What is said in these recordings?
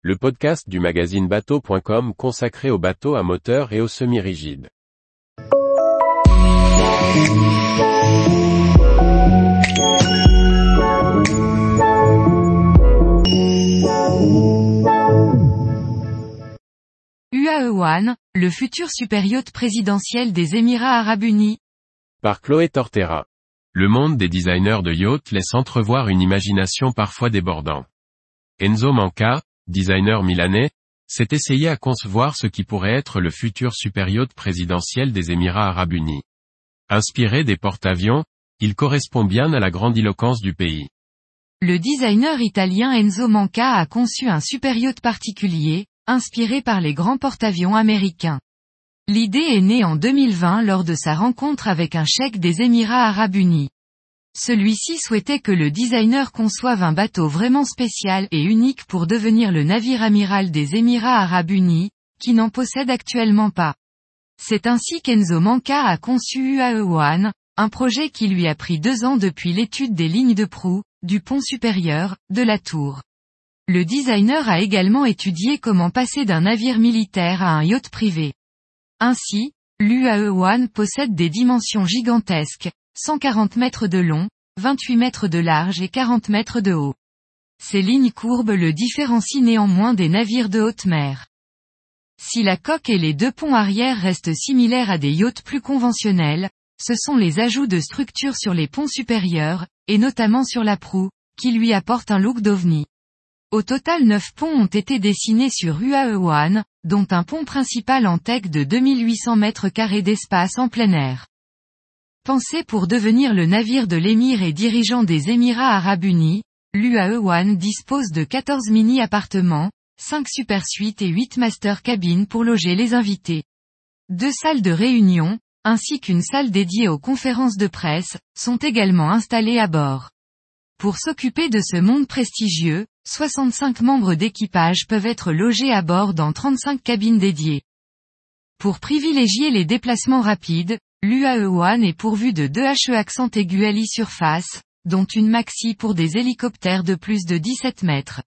le podcast du magazine bateau.com consacré aux bateaux à moteur et aux semi-rigides. UAE One, le futur super yacht présidentiel des Émirats Arabes Unis. Par Chloé Tortera. Le monde des designers de yachts laisse entrevoir une imagination parfois débordante. Enzo Manca, designer milanais, s'est essayé à concevoir ce qui pourrait être le futur super yacht présidentiel des Émirats Arabes Unis. Inspiré des porte-avions, il correspond bien à la grandiloquence du pays. Le designer italien Enzo Manca a conçu un super yacht particulier, inspiré par les grands porte-avions américains. L'idée est née en 2020 lors de sa rencontre avec un cheikh des Émirats Arabes Unis. Celui-ci souhaitait que le designer conçoive un bateau vraiment spécial et unique pour devenir le navire amiral des Émirats Arabes Unis, qui n'en possède actuellement pas. C'est ainsi qu'Enzo Manca a conçu UAE One, un projet qui lui a pris deux ans depuis l'étude des lignes de proue, du pont supérieur, de la tour. Le designer a également étudié comment passer d'un navire militaire à un yacht privé. Ainsi, l'UAE One possède des dimensions gigantesques, 140 mètres de long, 28 mètres de large et 40 mètres de haut. Ces lignes courbes le différencient néanmoins des navires de haute mer. Si la coque et les deux ponts arrière restent similaires à des yachts plus conventionnels, ce sont les ajouts de structures sur les ponts supérieurs, et notamment sur la proue, qui lui apportent un look d'ovni. Au total 9 ponts ont été dessinés sur UAE One, dont un pont principal en tech de 2800 mètres carrés d'espace en plein air. Pensé pour devenir le navire de l'émir et dirigeant des Émirats Arabes Unis, l'UAE One dispose de 14 mini-appartements, 5 super suites et 8 master cabines pour loger les invités. Deux salles de réunion, ainsi qu'une salle dédiée aux conférences de presse, sont également installées à bord. Pour s'occuper de ce monde prestigieux, 65 membres d'équipage peuvent être logés à bord dans 35 cabines dédiées. Pour privilégier les déplacements rapides, L'UAE One est pourvu de deux HE accent aigu LI surface, dont une maxi pour des hélicoptères de plus de 17 mètres.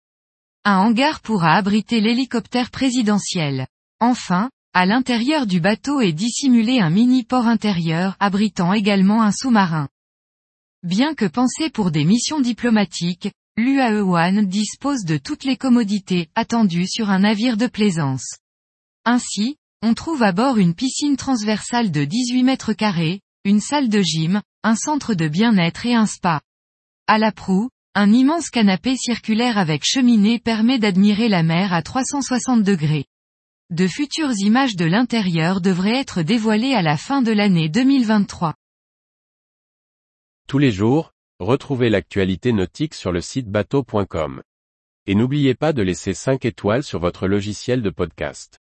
Un hangar pourra abriter l'hélicoptère présidentiel. Enfin, à l'intérieur du bateau est dissimulé un mini-port intérieur abritant également un sous-marin. Bien que pensé pour des missions diplomatiques, l'UAE One dispose de toutes les commodités attendues sur un navire de plaisance. Ainsi, on trouve à bord une piscine transversale de 18 mètres carrés, une salle de gym, un centre de bien-être et un spa. À la proue, un immense canapé circulaire avec cheminée permet d'admirer la mer à 360 degrés. De futures images de l'intérieur devraient être dévoilées à la fin de l'année 2023. Tous les jours, retrouvez l'actualité nautique sur le site bateau.com. Et n'oubliez pas de laisser 5 étoiles sur votre logiciel de podcast.